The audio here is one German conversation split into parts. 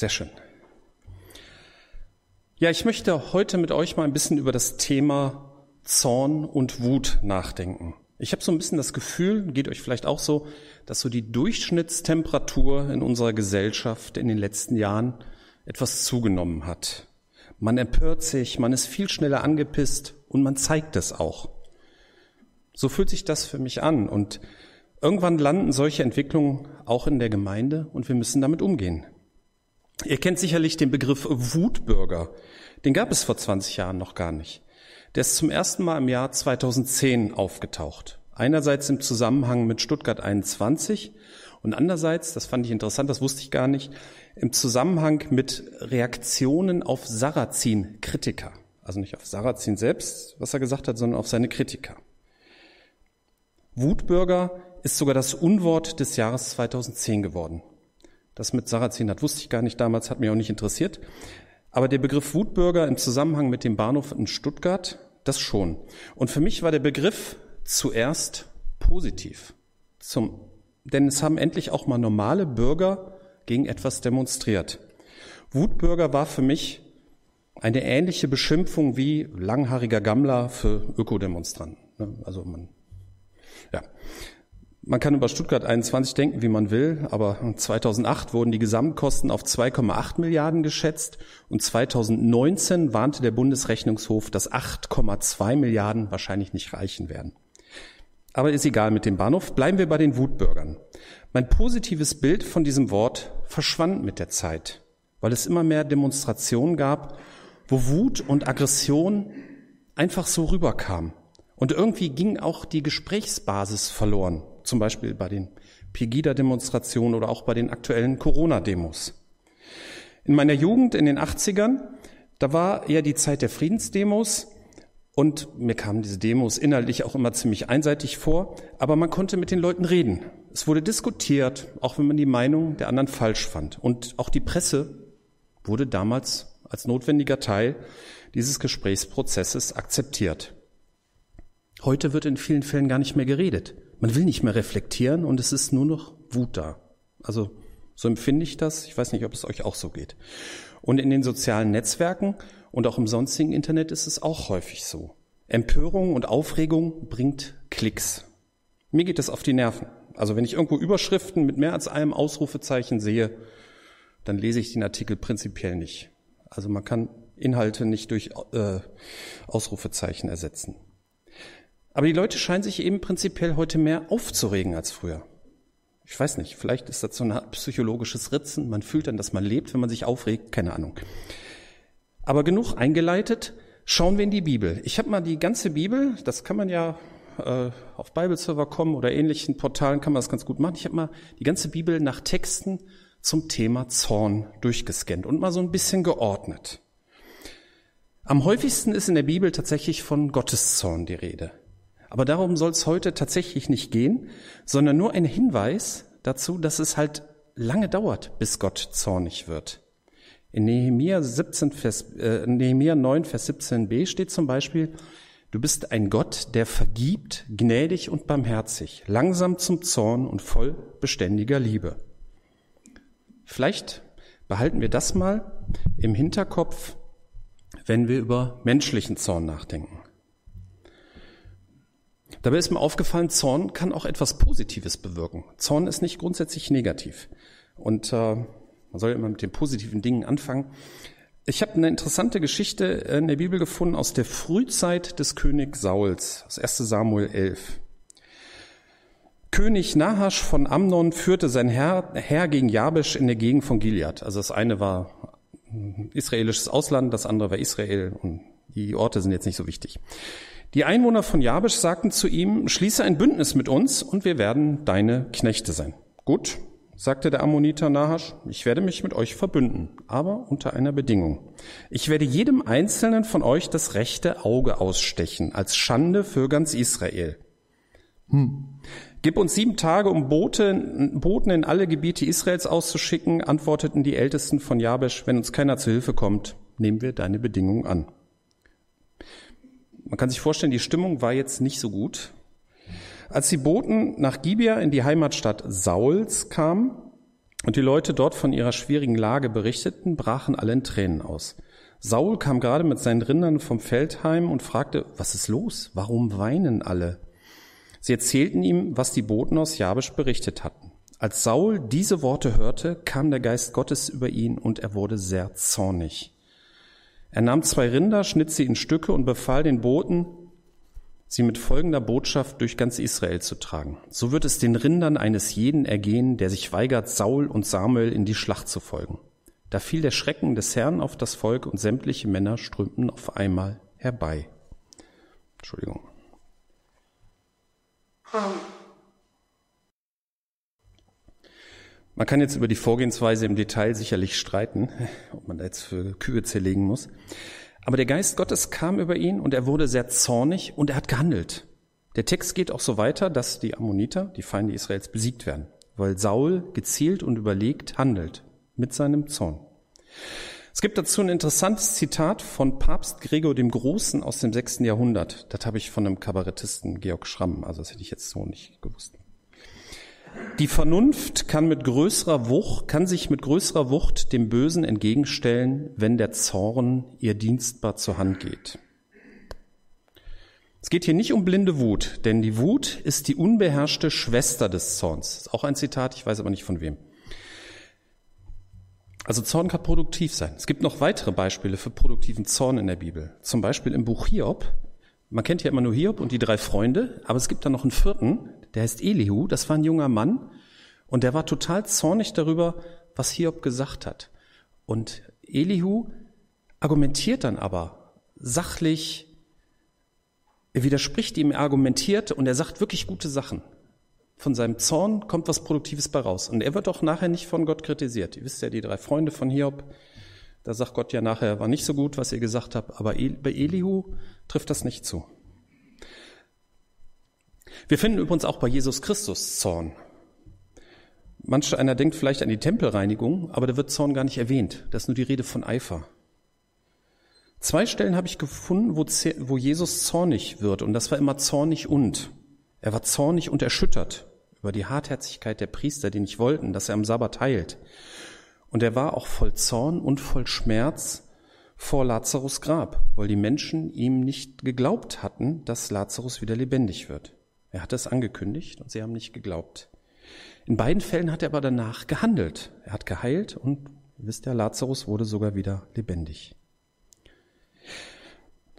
Sehr schön. Ja, ich möchte heute mit euch mal ein bisschen über das Thema Zorn und Wut nachdenken. Ich habe so ein bisschen das Gefühl, geht euch vielleicht auch so, dass so die Durchschnittstemperatur in unserer Gesellschaft in den letzten Jahren etwas zugenommen hat. Man empört sich, man ist viel schneller angepisst und man zeigt es auch. So fühlt sich das für mich an und irgendwann landen solche Entwicklungen auch in der Gemeinde und wir müssen damit umgehen. Ihr kennt sicherlich den Begriff Wutbürger. Den gab es vor 20 Jahren noch gar nicht. Der ist zum ersten Mal im Jahr 2010 aufgetaucht. Einerseits im Zusammenhang mit Stuttgart 21 und andererseits, das fand ich interessant, das wusste ich gar nicht, im Zusammenhang mit Reaktionen auf Sarrazin-Kritiker. Also nicht auf Sarrazin selbst, was er gesagt hat, sondern auf seine Kritiker. Wutbürger ist sogar das Unwort des Jahres 2010 geworden. Das mit Sarrazin hat wusste ich gar nicht damals, hat mich auch nicht interessiert. Aber der Begriff Wutbürger im Zusammenhang mit dem Bahnhof in Stuttgart, das schon. Und für mich war der Begriff zuerst positiv. Zum, denn es haben endlich auch mal normale Bürger gegen etwas demonstriert. Wutbürger war für mich eine ähnliche Beschimpfung wie langhaariger Gammler für Ökodemonstranten. Ne? Also man, ja. Man kann über Stuttgart 21 denken, wie man will, aber 2008 wurden die Gesamtkosten auf 2,8 Milliarden geschätzt und 2019 warnte der Bundesrechnungshof, dass 8,2 Milliarden wahrscheinlich nicht reichen werden. Aber ist egal mit dem Bahnhof. Bleiben wir bei den Wutbürgern. Mein positives Bild von diesem Wort verschwand mit der Zeit, weil es immer mehr Demonstrationen gab, wo Wut und Aggression einfach so rüberkam. Und irgendwie ging auch die Gesprächsbasis verloren zum Beispiel bei den Pegida-Demonstrationen oder auch bei den aktuellen Corona-Demos. In meiner Jugend in den 80ern, da war eher die Zeit der Friedensdemos und mir kamen diese Demos inhaltlich auch immer ziemlich einseitig vor, aber man konnte mit den Leuten reden. Es wurde diskutiert, auch wenn man die Meinung der anderen falsch fand. Und auch die Presse wurde damals als notwendiger Teil dieses Gesprächsprozesses akzeptiert. Heute wird in vielen Fällen gar nicht mehr geredet. Man will nicht mehr reflektieren und es ist nur noch Wut da. Also so empfinde ich das. Ich weiß nicht, ob es euch auch so geht. Und in den sozialen Netzwerken und auch im sonstigen Internet ist es auch häufig so. Empörung und Aufregung bringt Klicks. Mir geht das auf die Nerven. Also wenn ich irgendwo Überschriften mit mehr als einem Ausrufezeichen sehe, dann lese ich den Artikel prinzipiell nicht. Also man kann Inhalte nicht durch äh, Ausrufezeichen ersetzen. Aber die Leute scheinen sich eben prinzipiell heute mehr aufzuregen als früher. Ich weiß nicht, vielleicht ist das so ein psychologisches Ritzen. Man fühlt dann, dass man lebt, wenn man sich aufregt. Keine Ahnung. Aber genug eingeleitet. Schauen wir in die Bibel. Ich habe mal die ganze Bibel, das kann man ja äh, auf Bibleserver kommen oder ähnlichen Portalen kann man das ganz gut machen. Ich habe mal die ganze Bibel nach Texten zum Thema Zorn durchgescannt und mal so ein bisschen geordnet. Am häufigsten ist in der Bibel tatsächlich von Gotteszorn die Rede. Aber darum soll es heute tatsächlich nicht gehen, sondern nur ein Hinweis dazu, dass es halt lange dauert, bis Gott zornig wird. In Nehemiah, 17, Vers, äh, Nehemiah 9, Vers 17b steht zum Beispiel, du bist ein Gott, der vergibt, gnädig und barmherzig, langsam zum Zorn und voll beständiger Liebe. Vielleicht behalten wir das mal im Hinterkopf, wenn wir über menschlichen Zorn nachdenken. Dabei ist mir aufgefallen, Zorn kann auch etwas Positives bewirken. Zorn ist nicht grundsätzlich negativ. Und äh, man soll immer mit den positiven Dingen anfangen. Ich habe eine interessante Geschichte in der Bibel gefunden aus der Frühzeit des König Sauls, aus 1 Samuel 11. König Nahasch von Amnon führte sein Herr, Herr gegen Jabesh in der Gegend von Gilead. Also das eine war israelisches Ausland, das andere war Israel und die Orte sind jetzt nicht so wichtig. Die Einwohner von Jabesh sagten zu ihm, schließe ein Bündnis mit uns und wir werden deine Knechte sein. Gut, sagte der Ammoniter Nahasch, ich werde mich mit euch verbünden, aber unter einer Bedingung. Ich werde jedem Einzelnen von euch das rechte Auge ausstechen, als Schande für ganz Israel. Hm. Gib uns sieben Tage, um Boten, Boten in alle Gebiete Israels auszuschicken, antworteten die Ältesten von Jabesh, wenn uns keiner zu Hilfe kommt, nehmen wir deine Bedingung an. Man kann sich vorstellen, die Stimmung war jetzt nicht so gut. Als die Boten nach Gibea in die Heimatstadt Sauls kamen, und die Leute dort von ihrer schwierigen Lage berichteten, brachen alle in Tränen aus. Saul kam gerade mit seinen Rindern vom Feld heim und fragte, was ist los? Warum weinen alle? Sie erzählten ihm, was die Boten aus Jabesch berichtet hatten. Als Saul diese Worte hörte, kam der Geist Gottes über ihn und er wurde sehr zornig. Er nahm zwei Rinder, schnitt sie in Stücke und befahl den Boten, sie mit folgender Botschaft durch ganz Israel zu tragen. So wird es den Rindern eines jeden ergehen, der sich weigert, Saul und Samuel in die Schlacht zu folgen. Da fiel der Schrecken des Herrn auf das Volk und sämtliche Männer strömten auf einmal herbei. Entschuldigung. Man kann jetzt über die Vorgehensweise im Detail sicherlich streiten, ob man da jetzt für Kühe zerlegen muss. Aber der Geist Gottes kam über ihn und er wurde sehr zornig und er hat gehandelt. Der Text geht auch so weiter, dass die Ammoniter, die Feinde Israels, besiegt werden, weil Saul gezielt und überlegt handelt mit seinem Zorn. Es gibt dazu ein interessantes Zitat von Papst Gregor dem Großen aus dem sechsten Jahrhundert. Das habe ich von einem Kabarettisten Georg Schramm, also das hätte ich jetzt so nicht gewusst. Die Vernunft kann mit größerer Wucht, kann sich mit größerer Wucht dem Bösen entgegenstellen, wenn der Zorn ihr dienstbar zur Hand geht. Es geht hier nicht um blinde Wut, denn die Wut ist die unbeherrschte Schwester des Zorns. Das ist auch ein Zitat, ich weiß aber nicht von wem. Also Zorn kann produktiv sein. Es gibt noch weitere Beispiele für produktiven Zorn in der Bibel. Zum Beispiel im Buch Hiob. Man kennt ja immer nur Hiob und die drei Freunde, aber es gibt da noch einen vierten, der heißt Elihu, das war ein junger Mann und der war total zornig darüber, was Hiob gesagt hat. Und Elihu argumentiert dann aber sachlich, er widerspricht ihm, er argumentiert und er sagt wirklich gute Sachen. Von seinem Zorn kommt was Produktives bei raus. Und er wird auch nachher nicht von Gott kritisiert. Ihr wisst ja, die drei Freunde von Hiob, da sagt Gott ja nachher, war nicht so gut, was ihr gesagt habt, aber bei Elihu trifft das nicht zu. Wir finden übrigens auch bei Jesus Christus Zorn. Manch einer denkt vielleicht an die Tempelreinigung, aber da wird Zorn gar nicht erwähnt. Das ist nur die Rede von Eifer. Zwei Stellen habe ich gefunden, wo, wo Jesus zornig wird, und das war immer zornig und. Er war zornig und erschüttert über die Hartherzigkeit der Priester, die nicht wollten, dass er am Sabbat heilt. Und er war auch voll Zorn und voll Schmerz vor Lazarus Grab, weil die Menschen ihm nicht geglaubt hatten, dass Lazarus wieder lebendig wird. Er hat es angekündigt und sie haben nicht geglaubt. In beiden Fällen hat er aber danach gehandelt. Er hat geheilt und, wisst ihr, Lazarus wurde sogar wieder lebendig.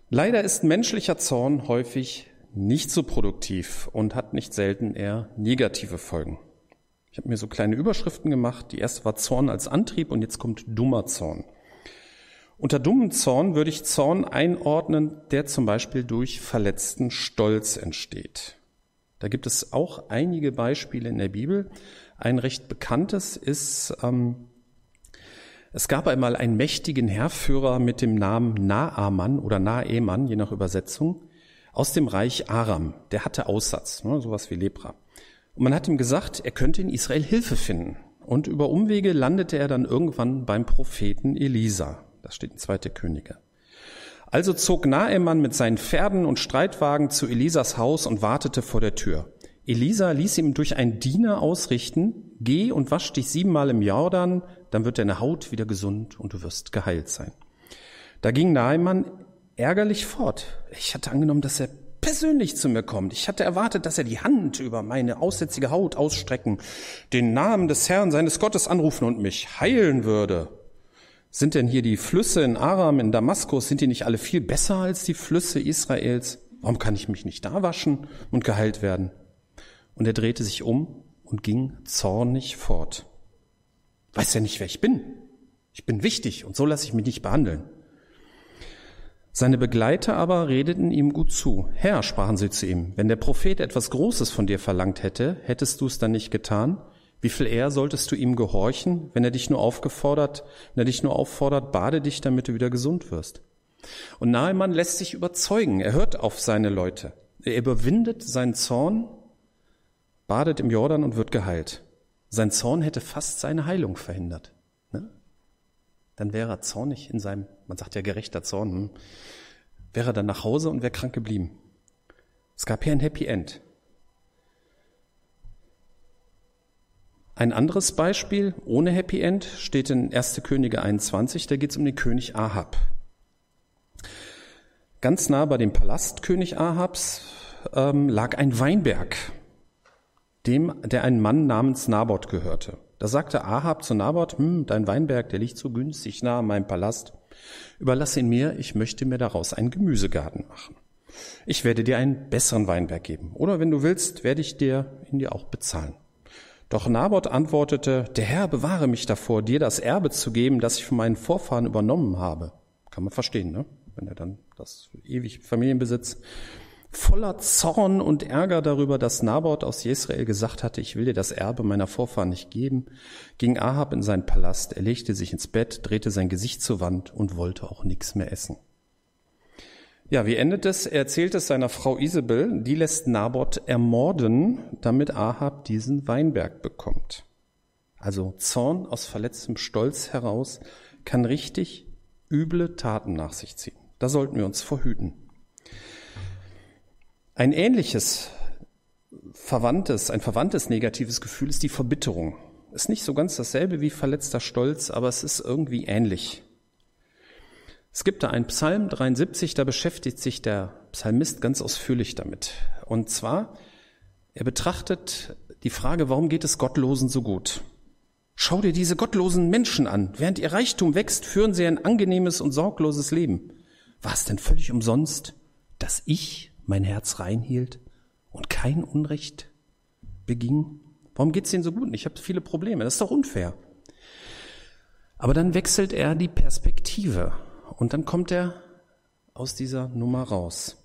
Leider ist menschlicher Zorn häufig nicht so produktiv und hat nicht selten eher negative Folgen. Ich habe mir so kleine Überschriften gemacht. Die erste war Zorn als Antrieb und jetzt kommt dummer Zorn. Unter dummen Zorn würde ich Zorn einordnen, der zum Beispiel durch verletzten Stolz entsteht. Da gibt es auch einige Beispiele in der Bibel. Ein recht bekanntes ist, ähm, es gab einmal einen mächtigen Herrführer mit dem Namen Naaman oder Naeman, je nach Übersetzung, aus dem Reich Aram. Der hatte Aussatz, ne, sowas wie Lepra. Und man hat ihm gesagt, er könnte in Israel Hilfe finden. Und über Umwege landete er dann irgendwann beim Propheten Elisa. Das steht in Zweite Könige. Also zog Naemann mit seinen Pferden und Streitwagen zu Elisas Haus und wartete vor der Tür. Elisa ließ ihm durch einen Diener ausrichten, geh und wasch dich siebenmal im Jordan, dann wird deine Haut wieder gesund und du wirst geheilt sein. Da ging Naemann ärgerlich fort. Ich hatte angenommen, dass er persönlich zu mir kommt. Ich hatte erwartet, dass er die Hand über meine aussätzige Haut ausstrecken, den Namen des Herrn seines Gottes anrufen und mich heilen würde. Sind denn hier die Flüsse in Aram, in Damaskus, sind die nicht alle viel besser als die Flüsse Israels? Warum kann ich mich nicht da waschen und geheilt werden? Und er drehte sich um und ging zornig fort. Weiß ja nicht, wer ich bin. Ich bin wichtig und so lasse ich mich nicht behandeln. Seine Begleiter aber redeten ihm gut zu. Herr, sprachen sie zu ihm, wenn der Prophet etwas Großes von dir verlangt hätte, hättest du es dann nicht getan? Wie viel eher solltest du ihm gehorchen, wenn er dich nur aufgefordert, wenn er dich nur auffordert, bade dich, damit du wieder gesund wirst? Und Nahemann lässt sich überzeugen. Er hört auf seine Leute. Er überwindet seinen Zorn, badet im Jordan und wird geheilt. Sein Zorn hätte fast seine Heilung verhindert dann wäre er zornig in seinem, man sagt ja gerechter Zorn, hm, wäre er dann nach Hause und wäre krank geblieben. Es gab hier ein Happy End. Ein anderes Beispiel ohne Happy End steht in 1. Könige 21, da geht es um den König Ahab. Ganz nah bei dem Palast König Ahabs ähm, lag ein Weinberg, dem, der ein Mann namens Naboth gehörte. Da sagte Ahab zu Naboth, hm, dein Weinberg, der liegt so günstig nah an meinem Palast. Überlass ihn mir, ich möchte mir daraus einen Gemüsegarten machen. Ich werde dir einen besseren Weinberg geben. Oder wenn du willst, werde ich dir ihn dir auch bezahlen. Doch Naboth antwortete, der Herr bewahre mich davor, dir das Erbe zu geben, das ich von meinen Vorfahren übernommen habe. Kann man verstehen, ne? Wenn er dann das ewig Familienbesitz voller Zorn und Ärger darüber, dass Naboth aus Jesrael gesagt hatte, ich will dir das Erbe meiner Vorfahren nicht geben, ging Ahab in seinen Palast, er legte sich ins Bett, drehte sein Gesicht zur Wand und wollte auch nichts mehr essen. Ja, wie endet es? Er erzählt es seiner Frau Isabel, die lässt Naboth ermorden, damit Ahab diesen Weinberg bekommt. Also Zorn aus verletztem Stolz heraus kann richtig üble Taten nach sich ziehen. Da sollten wir uns verhüten. Ein ähnliches verwandtes, ein verwandtes negatives Gefühl ist die Verbitterung. Ist nicht so ganz dasselbe wie verletzter Stolz, aber es ist irgendwie ähnlich. Es gibt da einen Psalm 73, da beschäftigt sich der Psalmist ganz ausführlich damit. Und zwar, er betrachtet die Frage, warum geht es Gottlosen so gut? Schau dir diese gottlosen Menschen an. Während ihr Reichtum wächst, führen sie ein angenehmes und sorgloses Leben. War es denn völlig umsonst, dass ich mein Herz reinhielt und kein Unrecht beging? Warum geht's denen so gut? Ich habe viele Probleme. Das ist doch unfair. Aber dann wechselt er die Perspektive und dann kommt er aus dieser Nummer raus.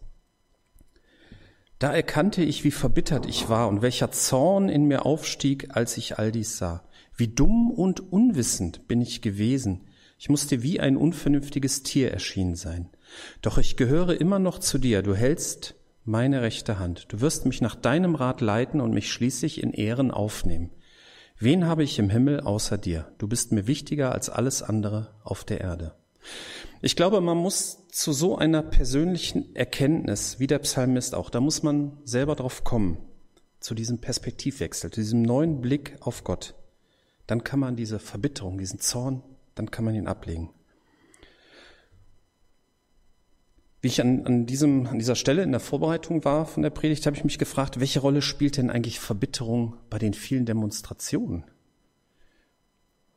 Da erkannte ich, wie verbittert ich war und welcher Zorn in mir aufstieg, als ich all dies sah. Wie dumm und unwissend bin ich gewesen. Ich musste wie ein unvernünftiges Tier erschienen sein. Doch ich gehöre immer noch zu dir, du hältst meine rechte Hand, du wirst mich nach deinem Rat leiten und mich schließlich in Ehren aufnehmen. Wen habe ich im Himmel außer dir? Du bist mir wichtiger als alles andere auf der Erde. Ich glaube, man muss zu so einer persönlichen Erkenntnis, wie der Psalmist auch, da muss man selber drauf kommen, zu diesem Perspektivwechsel, zu diesem neuen Blick auf Gott. Dann kann man diese Verbitterung, diesen Zorn, dann kann man ihn ablegen. Wie ich an, an, diesem, an dieser Stelle in der Vorbereitung war von der Predigt, habe ich mich gefragt, welche Rolle spielt denn eigentlich Verbitterung bei den vielen Demonstrationen?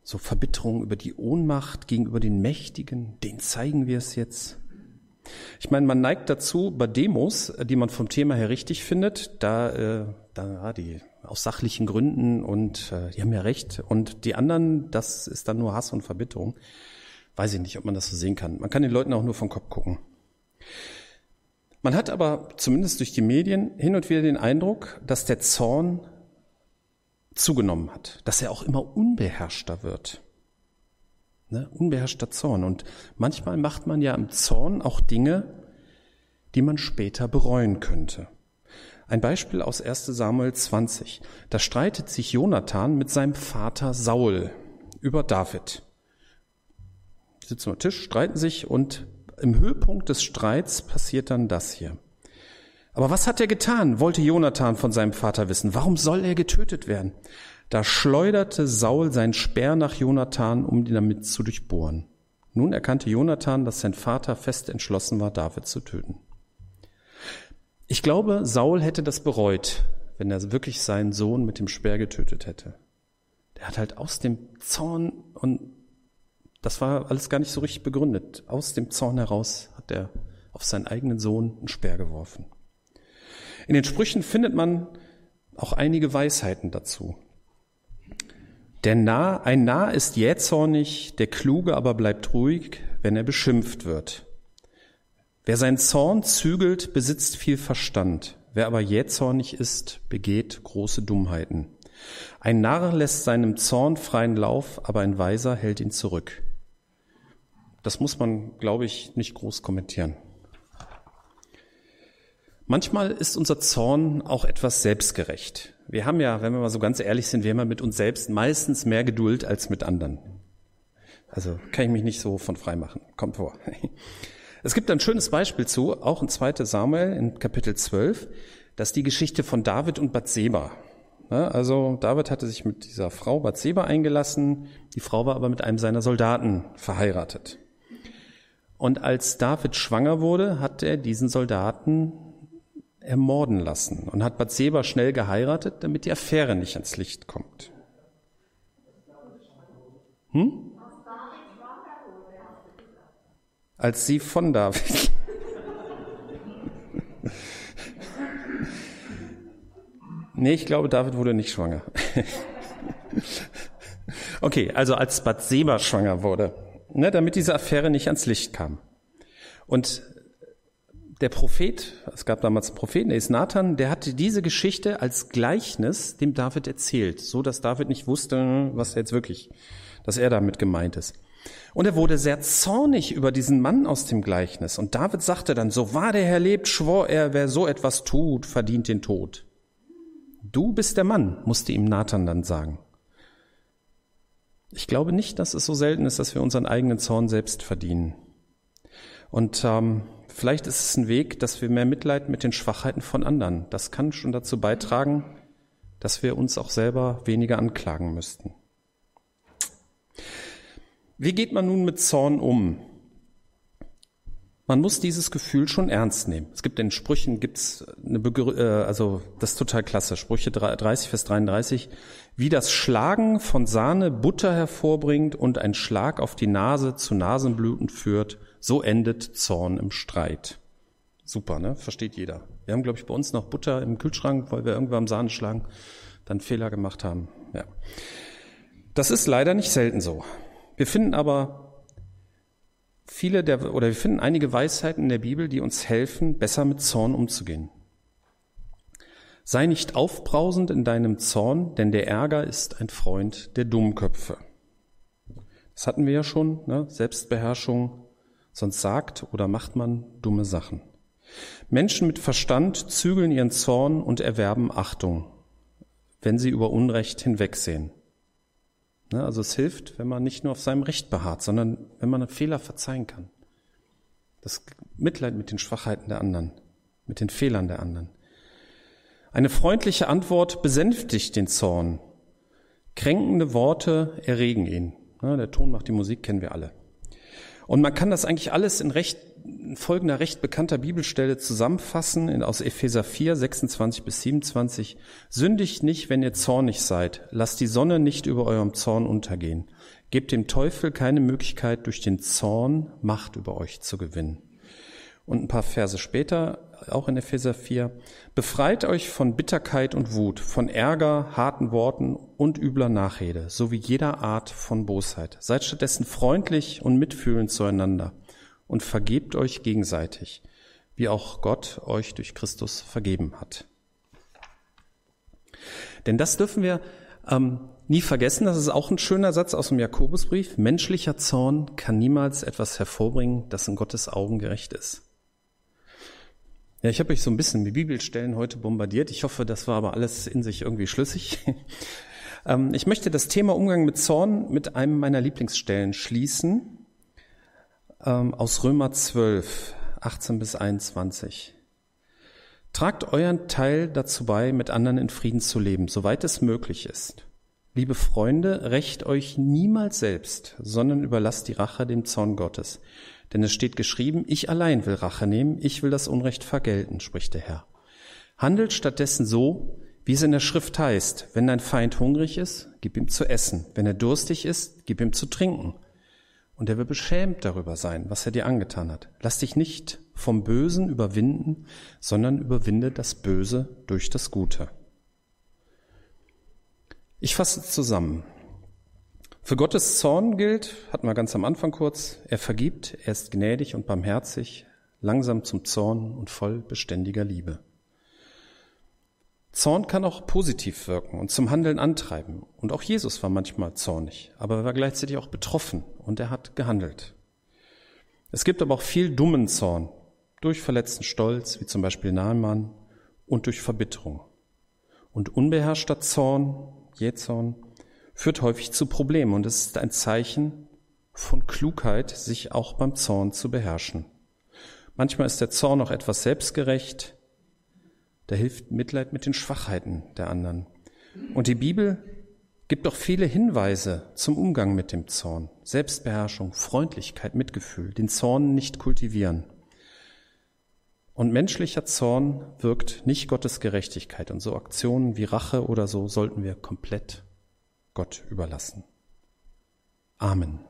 So Verbitterung über die Ohnmacht gegenüber den Mächtigen, den zeigen wir es jetzt. Ich meine, man neigt dazu, bei Demos, die man vom Thema her richtig findet, da, äh, da die aus sachlichen Gründen und äh, die haben ja recht. Und die anderen, das ist dann nur Hass und Verbitterung. Weiß ich nicht, ob man das so sehen kann. Man kann den Leuten auch nur vom Kopf gucken. Man hat aber zumindest durch die Medien hin und wieder den Eindruck, dass der Zorn zugenommen hat, dass er auch immer unbeherrschter wird. Ne? Unbeherrschter Zorn. Und manchmal macht man ja im Zorn auch Dinge, die man später bereuen könnte. Ein Beispiel aus 1 Samuel 20. Da streitet sich Jonathan mit seinem Vater Saul über David. Die sitzen am Tisch, streiten sich und im Höhepunkt des Streits passiert dann das hier. Aber was hat er getan, wollte Jonathan von seinem Vater wissen. Warum soll er getötet werden? Da schleuderte Saul sein Speer nach Jonathan, um ihn damit zu durchbohren. Nun erkannte Jonathan, dass sein Vater fest entschlossen war, David zu töten. Ich glaube, Saul hätte das bereut, wenn er wirklich seinen Sohn mit dem Speer getötet hätte. Der hat halt aus dem Zorn und das war alles gar nicht so richtig begründet. Aus dem Zorn heraus hat er auf seinen eigenen Sohn einen Speer geworfen. In den Sprüchen findet man auch einige Weisheiten dazu. Der Narr, ein Narr ist jähzornig, der Kluge aber bleibt ruhig, wenn er beschimpft wird. Wer seinen Zorn zügelt, besitzt viel Verstand. Wer aber jähzornig ist, begeht große Dummheiten. Ein Narr lässt seinem Zorn freien Lauf, aber ein Weiser hält ihn zurück. Das muss man, glaube ich, nicht groß kommentieren. Manchmal ist unser Zorn auch etwas selbstgerecht. Wir haben ja, wenn wir mal so ganz ehrlich sind, wir haben ja mit uns selbst meistens mehr Geduld als mit anderen. Also kann ich mich nicht so von frei machen. Kommt vor. Es gibt ein schönes Beispiel zu, auch in 2. Samuel in Kapitel 12, das ist die Geschichte von David und Bathseba. Ne? Also David hatte sich mit dieser Frau Bathseba eingelassen, die Frau war aber mit einem seiner Soldaten verheiratet. Und als David schwanger wurde, hat er diesen Soldaten ermorden lassen und hat Bathseba schnell geheiratet, damit die Affäre nicht ans Licht kommt. Hm? Als sie von David. nee, ich glaube, David wurde nicht schwanger. okay, also als Bathseba schwanger wurde, ne, damit diese Affäre nicht ans Licht kam. Und der Prophet, es gab damals einen Propheten, der ist Nathan, der hatte diese Geschichte als Gleichnis dem David erzählt, so dass David nicht wusste, was jetzt wirklich, dass er damit gemeint ist. Und er wurde sehr zornig über diesen Mann aus dem Gleichnis. Und David sagte dann, so wahr der Herr lebt, schwor er, wer so etwas tut, verdient den Tod. Du bist der Mann, musste ihm Nathan dann sagen. Ich glaube nicht, dass es so selten ist, dass wir unseren eigenen Zorn selbst verdienen. Und ähm, Vielleicht ist es ein Weg, dass wir mehr Mitleid mit den Schwachheiten von anderen. Das kann schon dazu beitragen, dass wir uns auch selber weniger anklagen müssten. Wie geht man nun mit Zorn um? Man muss dieses Gefühl schon ernst nehmen. Es gibt in Sprüchen gibt's eine Begrü äh, also das ist total klasse. Sprüche 30 Vers 33, wie das Schlagen von Sahne Butter hervorbringt und ein Schlag auf die Nase zu Nasenbluten führt, so endet Zorn im Streit. Super, ne? Versteht jeder. Wir haben, glaube ich, bei uns noch Butter im Kühlschrank, weil wir irgendwann am Sahne schlagen, dann Fehler gemacht haben. Ja. Das ist leider nicht selten so. Wir finden aber viele der, oder wir finden einige Weisheiten in der Bibel, die uns helfen, besser mit Zorn umzugehen. Sei nicht aufbrausend in deinem Zorn, denn der Ärger ist ein Freund der Dummköpfe. Das hatten wir ja schon, ne? Selbstbeherrschung, sonst sagt oder macht man dumme Sachen. Menschen mit Verstand zügeln ihren Zorn und erwerben Achtung, wenn sie über Unrecht hinwegsehen. Ne, also es hilft, wenn man nicht nur auf seinem Recht beharrt, sondern wenn man Fehler verzeihen kann. Das Mitleid mit den Schwachheiten der anderen, mit den Fehlern der anderen. Eine freundliche Antwort besänftigt den Zorn. Kränkende Worte erregen ihn. Ne, der Ton macht die Musik, kennen wir alle. Und man kann das eigentlich alles in recht, in folgender recht bekannter Bibelstelle zusammenfassen, in, aus Epheser 4, 26 bis 27. Sündigt nicht, wenn ihr zornig seid. Lasst die Sonne nicht über eurem Zorn untergehen. Gebt dem Teufel keine Möglichkeit, durch den Zorn Macht über euch zu gewinnen. Und ein paar Verse später, auch in Epheser 4, befreit euch von Bitterkeit und Wut, von Ärger, harten Worten und übler Nachrede, sowie jeder Art von Bosheit. Seid stattdessen freundlich und mitfühlend zueinander und vergebt euch gegenseitig, wie auch Gott euch durch Christus vergeben hat. Denn das dürfen wir ähm, nie vergessen, das ist auch ein schöner Satz aus dem Jakobusbrief. Menschlicher Zorn kann niemals etwas hervorbringen, das in Gottes Augen gerecht ist. Ja, ich habe euch so ein bisschen mit Bibelstellen heute bombardiert. Ich hoffe, das war aber alles in sich irgendwie schlüssig. Ähm, ich möchte das Thema Umgang mit Zorn mit einem meiner Lieblingsstellen schließen, ähm, aus Römer 12, 18 bis 21. Tragt euren Teil dazu bei, mit anderen in Frieden zu leben, soweit es möglich ist. Liebe Freunde, rächt euch niemals selbst, sondern überlasst die Rache dem Zorn Gottes. Denn es steht geschrieben, ich allein will Rache nehmen, ich will das Unrecht vergelten, spricht der Herr. Handelt stattdessen so, wie es in der Schrift heißt, wenn dein Feind hungrig ist, gib ihm zu essen, wenn er durstig ist, gib ihm zu trinken. Und er wird beschämt darüber sein, was er dir angetan hat. Lass dich nicht vom Bösen überwinden, sondern überwinde das Böse durch das Gute. Ich fasse zusammen. Für Gottes Zorn gilt, hatten wir ganz am Anfang kurz, er vergibt, er ist gnädig und barmherzig, langsam zum Zorn und voll beständiger Liebe. Zorn kann auch positiv wirken und zum Handeln antreiben. Und auch Jesus war manchmal zornig, aber er war gleichzeitig auch betroffen und er hat gehandelt. Es gibt aber auch viel dummen Zorn, durch verletzten Stolz, wie zum Beispiel Naaman, und durch Verbitterung. Und unbeherrschter Zorn, Jähzorn, führt häufig zu Problemen und es ist ein Zeichen von Klugheit, sich auch beim Zorn zu beherrschen. Manchmal ist der Zorn auch etwas selbstgerecht, der hilft Mitleid mit den Schwachheiten der anderen. Und die Bibel gibt auch viele Hinweise zum Umgang mit dem Zorn. Selbstbeherrschung, Freundlichkeit, Mitgefühl, den Zorn nicht kultivieren. Und menschlicher Zorn wirkt nicht Gottes Gerechtigkeit. Und so Aktionen wie Rache oder so sollten wir komplett Gott überlassen. Amen.